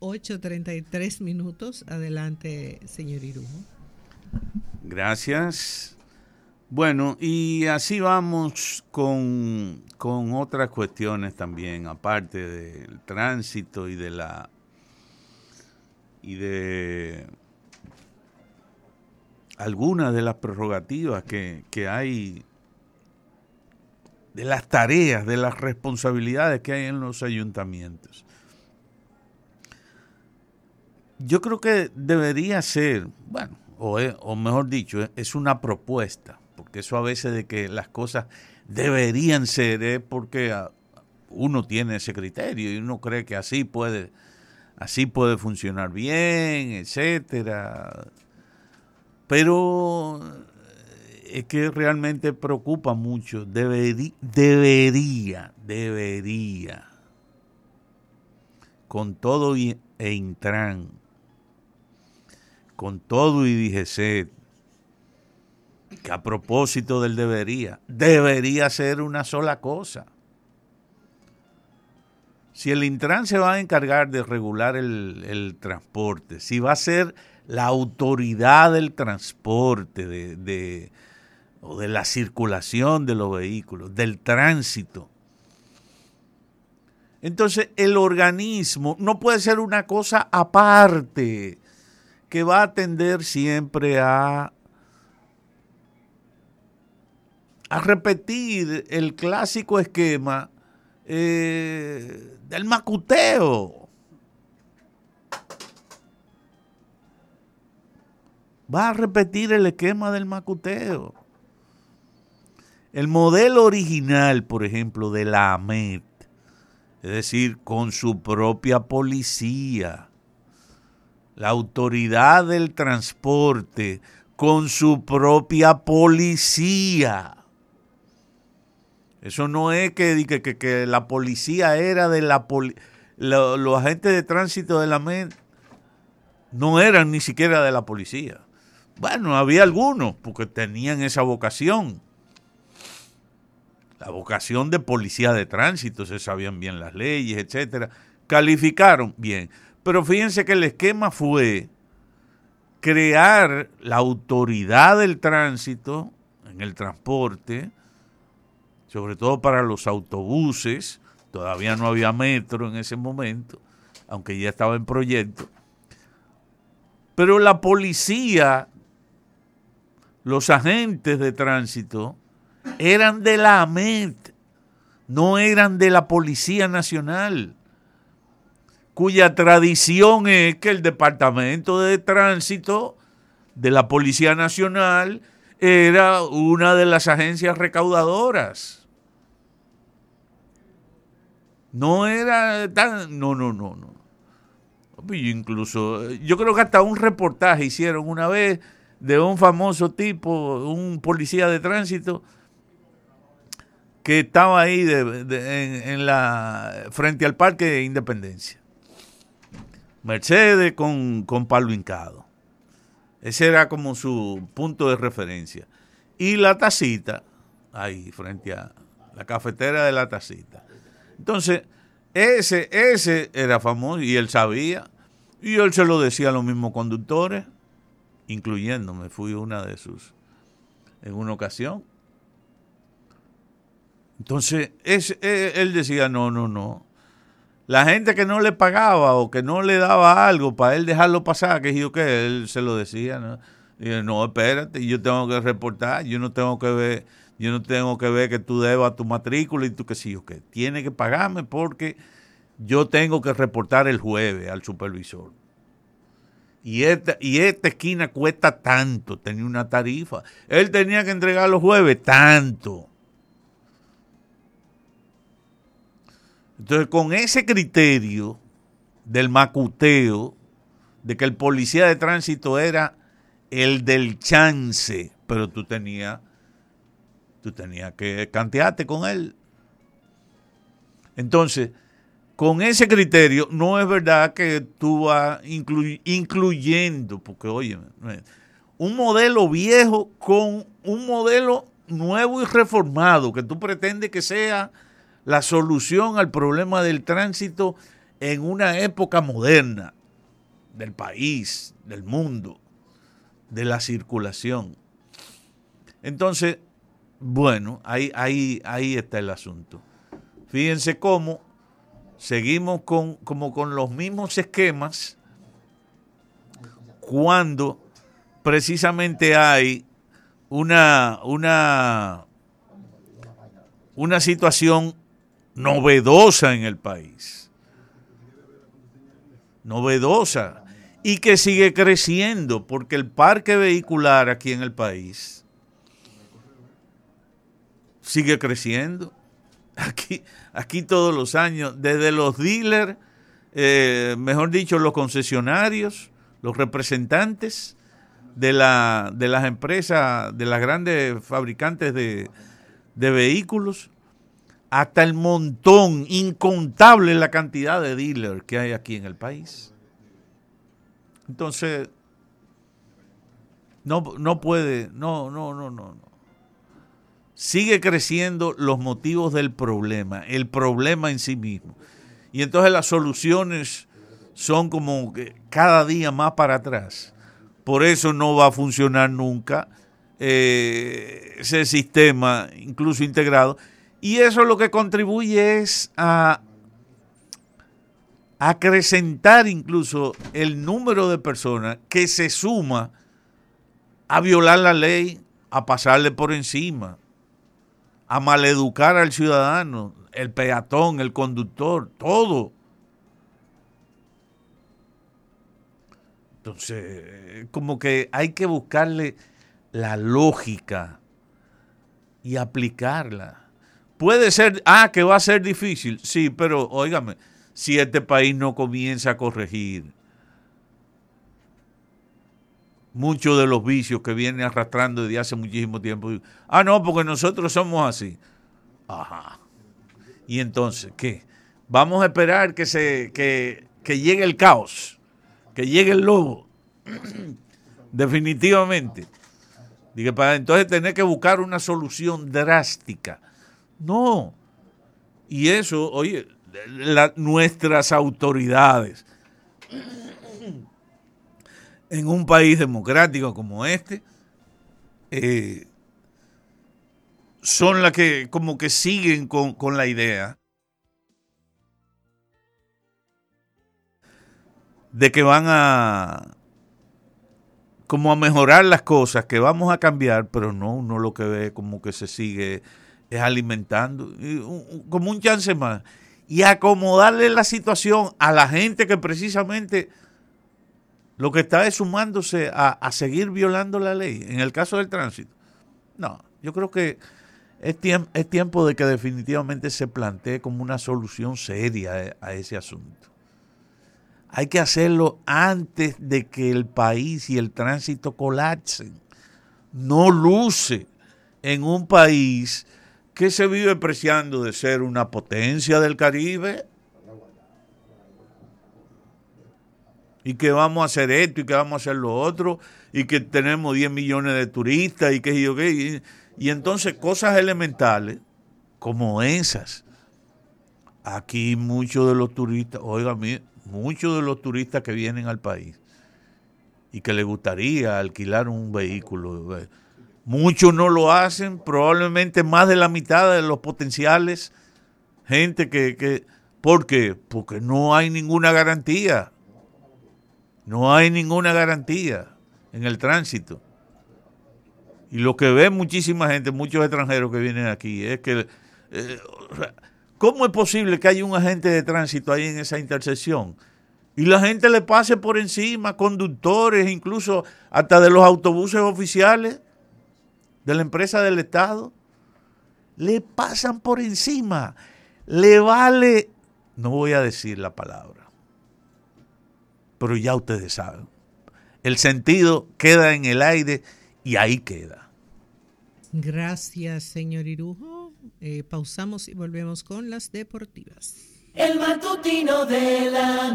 8.33 minutos. Adelante, señor Irujo. Gracias. Bueno, y así vamos con, con otras cuestiones también, aparte del tránsito y de la y de algunas de las prerrogativas que, que hay, de las tareas, de las responsabilidades que hay en los ayuntamientos. Yo creo que debería ser, bueno, o, o mejor dicho, es una propuesta, porque eso a veces de que las cosas deberían ser es porque ah, uno tiene ese criterio y uno cree que así puede, así puede funcionar bien, etcétera. Pero es que realmente preocupa mucho. Debería, debería, con todo e Intran, con todo y DGC, que a propósito del debería, debería ser una sola cosa. Si el Intran se va a encargar de regular el, el transporte, si va a ser la autoridad del transporte, de, de, o de la circulación de los vehículos, del tránsito. Entonces el organismo no puede ser una cosa aparte que va a atender siempre a, a repetir el clásico esquema eh, del macuteo. va a repetir el esquema del macuteo. El modelo original, por ejemplo, de la AMET, es decir, con su propia policía, la autoridad del transporte, con su propia policía. Eso no es que, que, que, la policía era de la los agentes de tránsito de la AMET no eran ni siquiera de la policía. Bueno, había algunos, porque tenían esa vocación. La vocación de policía de tránsito, se sabían bien las leyes, etcétera. Calificaron bien. Pero fíjense que el esquema fue crear la autoridad del tránsito en el transporte, sobre todo para los autobuses, todavía no había metro en ese momento, aunque ya estaba en proyecto. Pero la policía los agentes de tránsito eran de la AMET, no eran de la Policía Nacional, cuya tradición es que el Departamento de Tránsito de la Policía Nacional era una de las agencias recaudadoras. No era tan... No, no, no, no. Incluso, yo creo que hasta un reportaje hicieron una vez de un famoso tipo, un policía de tránsito, que estaba ahí en, la, frente al Parque de Independencia. Mercedes con, con palo hincado. Ese era como su punto de referencia. Y la tacita, ahí, frente a la cafetera de la tacita. Entonces, ese, ese era famoso y él sabía. Y él se lo decía a los mismos conductores incluyéndome, fui una de sus, en una ocasión. Entonces, es, eh, él decía, no, no, no. La gente que no le pagaba o que no le daba algo para él dejarlo pasar, que yo que él se lo decía, ¿no? No, espérate, yo tengo que reportar, yo no tengo que ver, yo no tengo que ver que tú debas tu matrícula y tú que sí o que tiene que pagarme porque yo tengo que reportar el jueves al supervisor. Y esta, y esta esquina cuesta tanto, tenía una tarifa. Él tenía que entregar los jueves tanto. Entonces, con ese criterio del macuteo, de que el policía de tránsito era el del chance, pero tú tenías, tú tenías que cantearte con él. Entonces, con ese criterio, no es verdad que tú vas incluyendo, porque oye, un modelo viejo con un modelo nuevo y reformado, que tú pretendes que sea la solución al problema del tránsito en una época moderna del país, del mundo, de la circulación. Entonces, bueno, ahí, ahí, ahí está el asunto. Fíjense cómo seguimos con, como con los mismos esquemas cuando precisamente hay una, una, una situación novedosa en el país. Novedosa. Y que sigue creciendo, porque el parque vehicular aquí en el país sigue creciendo. Aquí, aquí todos los años, desde los dealers, eh, mejor dicho, los concesionarios, los representantes de, la, de las empresas, de las grandes fabricantes de, de vehículos, hasta el montón, incontable la cantidad de dealers que hay aquí en el país. Entonces, no, no puede, no, no, no, no. Sigue creciendo los motivos del problema, el problema en sí mismo. Y entonces las soluciones son como que cada día más para atrás. Por eso no va a funcionar nunca eh, ese sistema, incluso integrado. Y eso lo que contribuye es a acrecentar incluso el número de personas que se suma a violar la ley, a pasarle por encima, a maleducar al ciudadano, el peatón, el conductor, todo. Entonces, como que hay que buscarle la lógica y aplicarla. Puede ser, ah, que va a ser difícil, sí, pero óigame, si este país no comienza a corregir muchos de los vicios que viene arrastrando desde hace muchísimo tiempo. Ah, no, porque nosotros somos así. Ajá. Y entonces, ¿qué? Vamos a esperar que, se, que, que llegue el caos, que llegue el lobo. Definitivamente. Dije, para entonces tener que buscar una solución drástica. No. Y eso, oye, nuestras autoridades en un país democrático como este eh, son las que como que siguen con, con la idea de que van a como a mejorar las cosas, que vamos a cambiar, pero no, uno lo que ve como que se sigue es alimentando, como un chance más, y acomodarle la situación a la gente que precisamente lo que está es sumándose a, seguir violando la ley, en el caso del tránsito. No, yo creo que es, es tiempo de que definitivamente se plantee como una solución seria a ese asunto. Hay que hacerlo antes de que el país y el tránsito colapsen. No luce en un país que se vive preciando de ser una potencia del Caribe y que vamos a hacer esto y que vamos a hacer lo otro y que tenemos 10 millones de turistas y que yo qué. Y, entonces cosas elementales como esas. Aquí muchos de los turistas, oiga, muchos de los turistas que vienen al país y que les gustaría alquilar un vehículo, eh, muchos no lo hacen, probablemente más de la mitad de los potenciales, gente que, que ¿por qué? Porque no hay ninguna garantía, no hay ninguna garantía en el tránsito. Y lo que ve muchísima gente, muchos extranjeros que vienen aquí, es que eh, ¿Cómo es posible que haya un agente de tránsito ahí en esa intersección? Y la gente le pase por encima, conductores, incluso hasta de los autobuses oficiales de la empresa del Estado. Le pasan por encima. Le vale, no voy a decir la palabra, pero ya ustedes saben. El sentido queda en el aire y ahí queda. Gracias, señor Irujo. Eh, pausamos y volvemos con las deportivas. El matutino de la